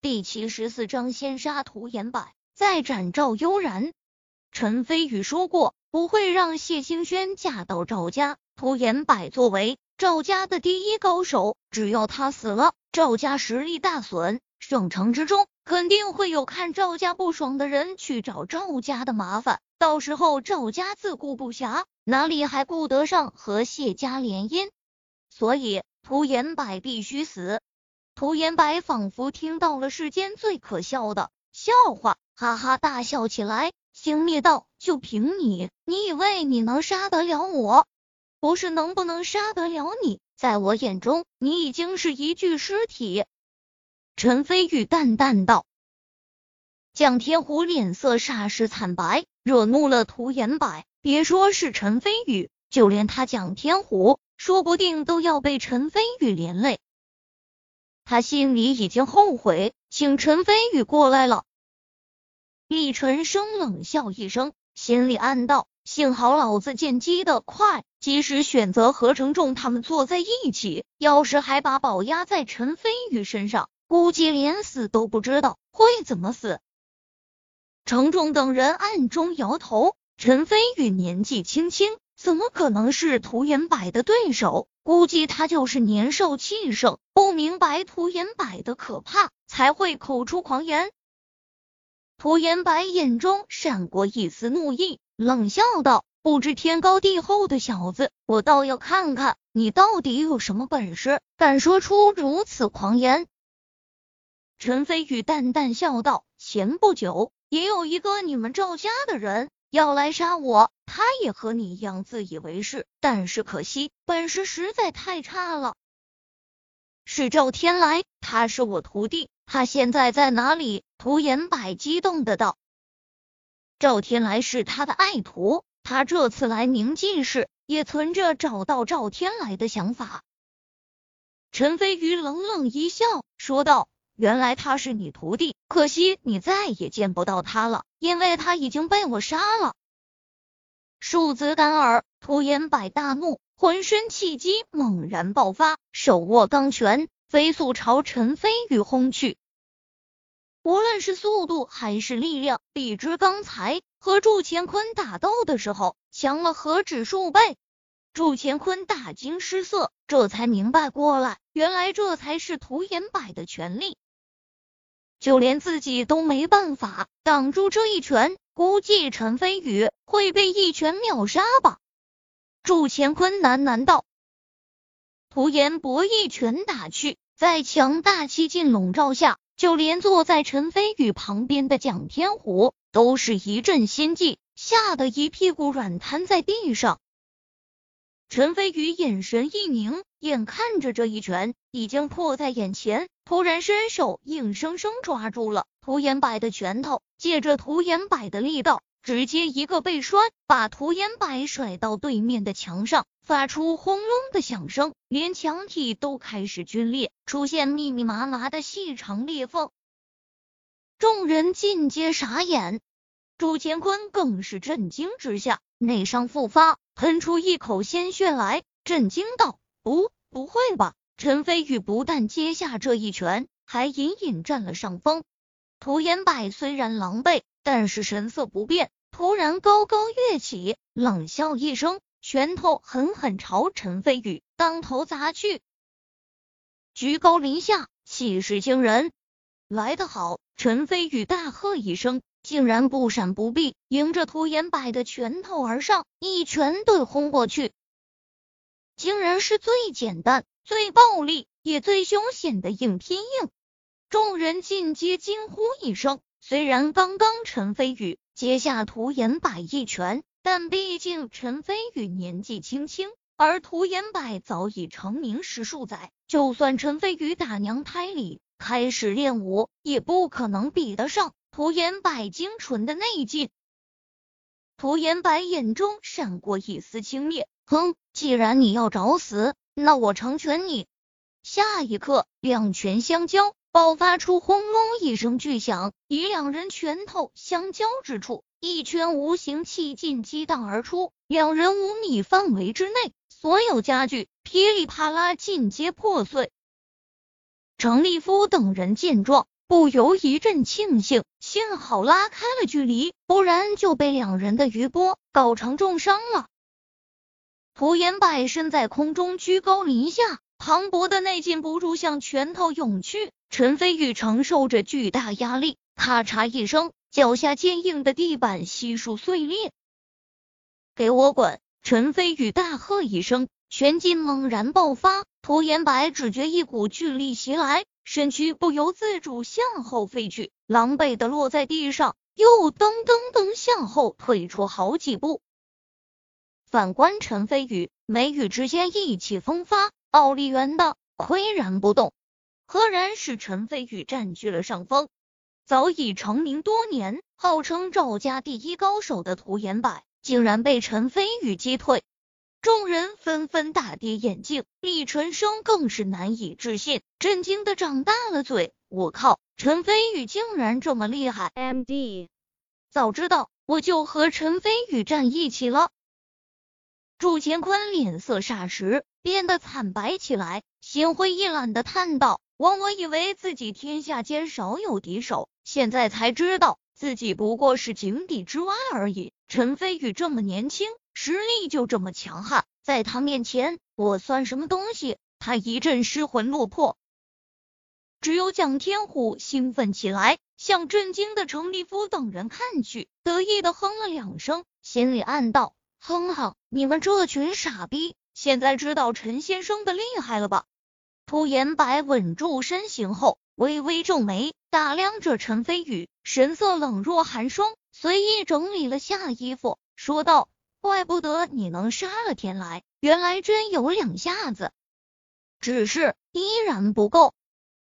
第七十四章先杀涂延柏，再斩赵悠然。陈飞宇说过，不会让谢清轩嫁到赵家。涂延柏作为赵家的第一高手，只要他死了，赵家实力大损。省城之中肯定会有看赵家不爽的人去找赵家的麻烦，到时候赵家自顾不暇，哪里还顾得上和谢家联姻？所以涂延柏必须死。涂岩白仿佛听到了世间最可笑的笑话，哈哈大笑起来。星灭道，就凭你，你以为你能杀得了我？不是能不能杀得了你，在我眼中，你已经是一具尸体。陈飞宇淡淡道。蒋天虎脸色霎时惨白，惹怒了涂延柏。别说是陈飞宇，就连他蒋天虎，说不定都要被陈飞宇连累。他心里已经后悔请陈飞宇过来了。厉晨生冷笑一声，心里暗道：幸好老子见机的快，及时选择和程仲他们坐在一起。要是还把宝压在陈飞宇身上，估计连死都不知道会怎么死。程仲等人暗中摇头，陈飞宇年纪轻轻，怎么可能是涂延柏的对手？估计他就是年少气盛，不明白涂延柏的可怕，才会口出狂言。涂延柏眼中闪过一丝怒意，冷笑道：“不知天高地厚的小子，我倒要看看你到底有什么本事，敢说出如此狂言。”陈飞宇淡淡笑道：“前不久也有一个你们赵家的人。”要来杀我，他也和你一样自以为是，但是可惜本事实在太差了。是赵天来，他是我徒弟，他现在在哪里？涂延柏激动的道。赵天来是他的爱徒，他这次来明记市，也存着找到赵天来的想法。陈飞宇冷冷一笑，说道。原来他是你徒弟，可惜你再也见不到他了，因为他已经被我杀了。庶子敢尔，涂延柏大怒，浑身气机猛然爆发，手握钢拳，飞速朝陈飞宇轰去。无论是速度还是力量，比之刚才和祝乾坤打斗的时候，强了何止数倍。祝乾坤大惊失色，这才明白过来，原来这才是涂延柏的全力。就连自己都没办法挡住这一拳，估计陈飞宇会被一拳秒杀吧？祝乾坤喃喃道。涂岩博一拳打去，在强大气劲笼罩下，就连坐在陈飞宇旁边的蒋天虎都是一阵心悸，吓得一屁股软瘫在地上。陈飞宇眼神一凝，眼看着这一拳已经迫在眼前，突然伸手硬生生抓住了涂延柏的拳头，借着涂延柏的力道，直接一个背摔，把涂延柏甩到对面的墙上，发出轰隆的响声，连墙体都开始龟裂，出现密密麻麻的细长裂缝。众人尽皆傻眼，朱乾坤更是震惊之下，内伤复发。喷出一口鲜血来，震惊道：“不，不会吧？”陈飞宇不但接下这一拳，还隐隐占了上风。涂延柏虽然狼狈，但是神色不变，突然高高跃起，冷笑一声，拳头狠狠朝陈飞宇当头砸去，居高临下，气势惊人。来得好！陈飞宇大喝一声。竟然不闪不避，迎着涂延柏的拳头而上，一拳对轰过去。竟然是最简单、最暴力也最凶险的硬拼硬！众人尽皆惊呼一声。虽然刚刚陈飞宇接下涂延柏一拳，但毕竟陈飞宇年纪轻轻，而涂延柏早已成名十数载，就算陈飞宇打娘胎里开始练武，也不可能比得上。涂延柏精纯的内劲，涂延柏眼中闪过一丝轻蔑，哼，既然你要找死，那我成全你。下一刻，两拳相交，爆发出轰隆一声巨响，以两人拳头相交之处，一圈无形气劲激荡而出，两人五米范围之内，所有家具噼里啪啦尽皆破碎。程立夫等人见状。不由一阵庆幸，幸好拉开了距离，不然就被两人的余波搞成重伤了。涂延柏身在空中，居高临下，磅礴的内劲不住向拳头涌去。陈飞宇承受着巨大压力，咔嚓一声，脚下坚硬的地板悉数碎裂。给我滚！陈飞宇大喝一声，拳劲猛然爆发，涂延柏只觉一股巨力袭来。身躯不由自主向后飞去，狼狈的落在地上，又噔噔噔向后退出好几步。反观陈飞宇，眉宇之间意气风发，傲立原的岿然不动。赫然是陈飞宇占据了上风。早已成名多年，号称赵家第一高手的涂延柏，竟然被陈飞宇击退。众人纷纷大跌眼镜，李纯生更是难以置信，震惊的张大了嘴。我靠，陈飞宇竟然这么厉害！M D，早知道我就和陈飞宇站一起了。祝乾坤脸色霎时变得惨白起来，心灰意懒的叹道：“枉我以为自己天下间少有敌手，现在才知道自己不过是井底之蛙而已。陈飞宇这么年轻。”实力就这么强悍，在他面前我算什么东西？他一阵失魂落魄，只有蒋天虎兴奋起来，向震惊的程立夫等人看去，得意的哼了两声，心里暗道：哼哼，你们这群傻逼，现在知道陈先生的厉害了吧？涂延白稳住身形后，微微皱眉，打量着陈飞宇，神色冷若寒霜，随意整理了下衣服，说道。怪不得你能杀了天来，原来真有两下子。只是依然不够。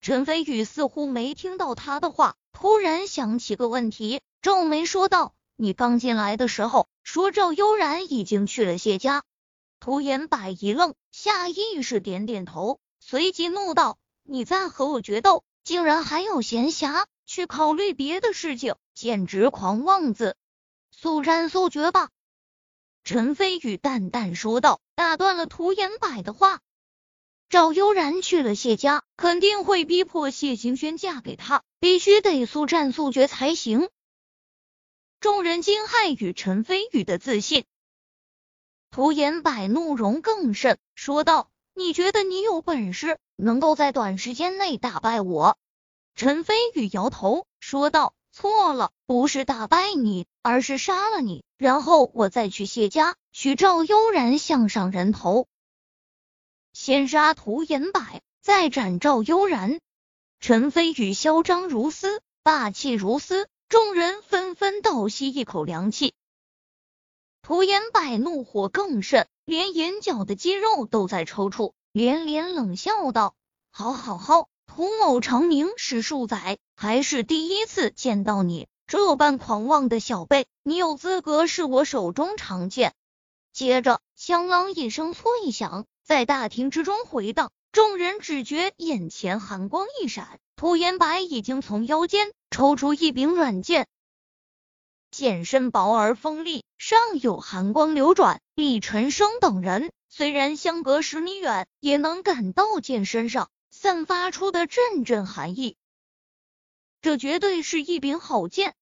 陈飞宇似乎没听到他的话，突然想起个问题，皱眉说道：“你刚进来的时候说赵悠然已经去了谢家。”涂延柏一愣，下意识点点头，随即怒道：“你在和我决斗，竟然还有闲暇去考虑别的事情，简直狂妄子！速战速决吧！”陈飞宇淡淡说道，打断了涂延柏的话。赵悠然去了谢家，肯定会逼迫谢行轩嫁给他，必须得速战速决才行。众人惊骇于陈飞宇的自信，涂延柏怒容更甚，说道：“你觉得你有本事能够在短时间内打败我？”陈飞宇摇头说道。错了，不是打败你，而是杀了你，然后我再去谢家取赵悠然项上人头。先杀涂延柏，再斩赵悠然。陈飞宇嚣张如斯，霸气如斯，众人纷纷倒吸一口凉气。涂延柏怒火更甚，连眼角的肌肉都在抽搐，连连冷笑道：“好好好。”涂某成名史数载，还是第一次见到你这般狂妄的小辈，你有资格是我手中长剑。接着，枪啷一声脆响，在大厅之中回荡，众人只觉眼前寒光一闪，涂延白已经从腰间抽出一柄软剑，剑身薄而锋利，上有寒光流转。李晨生等人虽然相隔十米远，也能感到剑身上。散发出的阵阵寒意，这绝对是一柄好剑。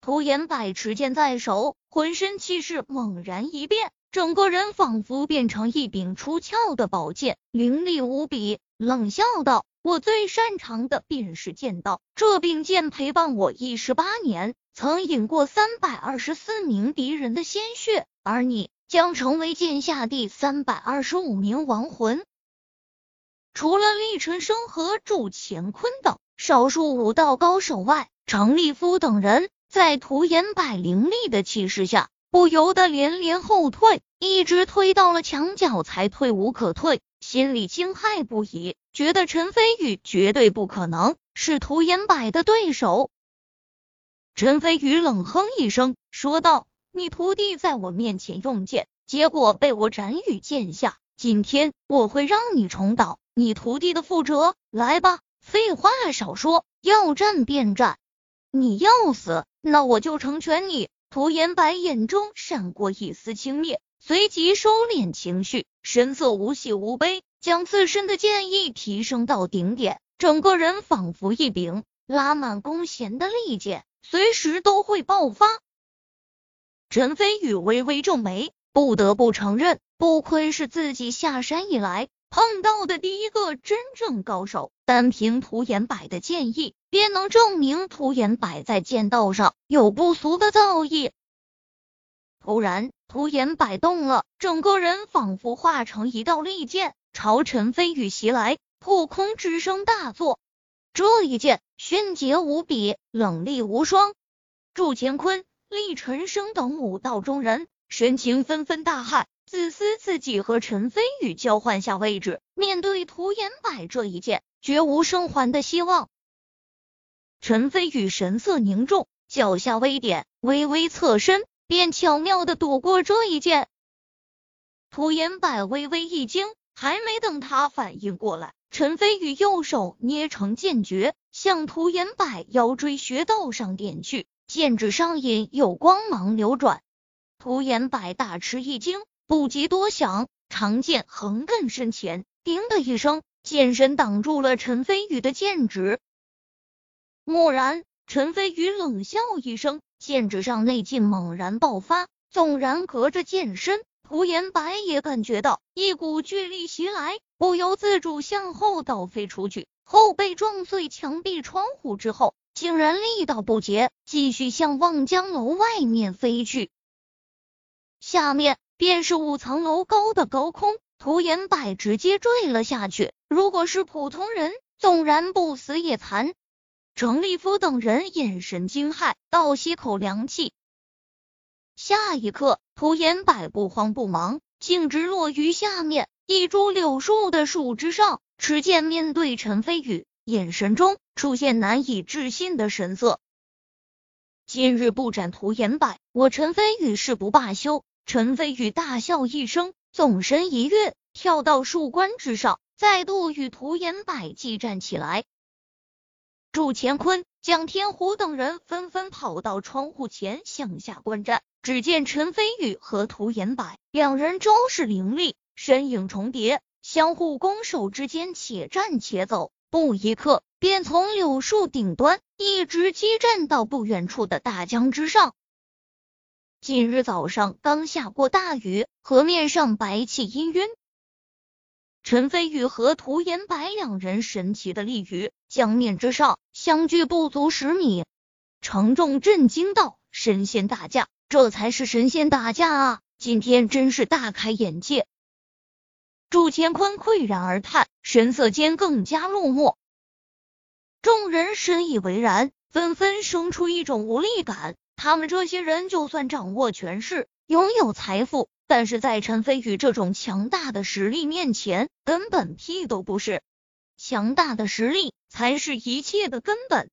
涂延柏持剑在手，浑身气势猛然一变，整个人仿佛变成一柄出鞘的宝剑，凌厉无比。冷笑道：“我最擅长的便是剑道，这柄剑陪伴我一十八年，曾饮过三百二十四名敌人的鲜血，而你将成为剑下第三百二十五名亡魂。”除了厉晨生和祝乾坤等少数武道高手外，程立夫等人在涂延柏凌厉的气势下，不由得连连后退，一直退到了墙角才退无可退，心里惊骇不已，觉得陈飞宇绝对不可能是涂延柏的对手。陈飞宇冷哼一声，说道：“你徒弟在我面前用剑，结果被我斩于剑下，今天我会让你重蹈。”你徒弟的覆辙，来吧！废话少说，要战便战。你要死，那我就成全你。涂延白眼中闪过一丝轻蔑，随即收敛情绪，神色无喜无悲，将自身的剑意提升到顶点，整个人仿佛一柄拉满弓弦的利剑，随时都会爆发。陈飞宇微微皱眉，不得不承认，不愧是自己下山以来碰到的第一个真正高手。单凭涂岩柏的剑意，便能证明涂岩柏在剑道上有不俗的造诣。突然，涂岩柏动了，整个人仿佛化成一道利剑，朝陈飞宇袭来。破空之声大作，这一剑迅捷无比，冷厉无双。祝乾坤。厉晨生等武道中人神情纷纷大骇，自私自己和陈飞宇交换下位置，面对涂延柏这一剑，绝无生还的希望。陈飞宇神色凝重，脚下微点，微微侧身，便巧妙的躲过这一剑。涂延柏微微一惊，还没等他反应过来，陈飞宇右手捏成剑诀，向涂延柏腰椎穴道上点去。剑指上隐有光芒流转，涂延柏大吃一惊，不及多想，长剑横亘身前，叮的一声，剑身挡住了陈飞宇的剑指。蓦然，陈飞宇冷笑一声，剑指上内劲猛然爆发，纵然隔着剑身，涂延柏也感觉到一股巨力袭来，不由自主向后倒飞出去，后背撞碎墙壁窗户之后。竟然力道不竭，继续向望江楼外面飞去。下面便是五层楼高的高空，涂延柏直接坠了下去。如果是普通人，纵然不死也残。程立夫等人眼神惊骇，倒吸口凉气。下一刻，涂岩柏不慌不忙，径直落于下面一株柳树的树枝上，持剑面对陈飞宇。眼神中出现难以置信的神色。今日不斩涂岩柏，我陈飞宇誓不罢休。陈飞宇大笑一声，纵身一跃，跳到树冠之上，再度与涂岩柏激战起来。祝乾坤、蒋天虎等人纷纷跑到窗户前向下观战。只见陈飞宇和涂延柏两人招式凌厉，身影重叠，相互攻守之间且战且走。不一刻，便从柳树顶端一直激战到不远处的大江之上。今日早上刚下过大雨，河面上白气氤氲。陈飞宇和涂延柏两人神奇的立于江面之上，相距不足十米。程仲震惊道：“神仙大架，这才是神仙打架啊！今天真是大开眼界。”祝乾坤喟然而叹，神色间更加落寞。众人深以为然，纷纷生出一种无力感。他们这些人就算掌握权势、拥有财富，但是在陈飞宇这种强大的实力面前，根本屁都不是。强大的实力才是一切的根本。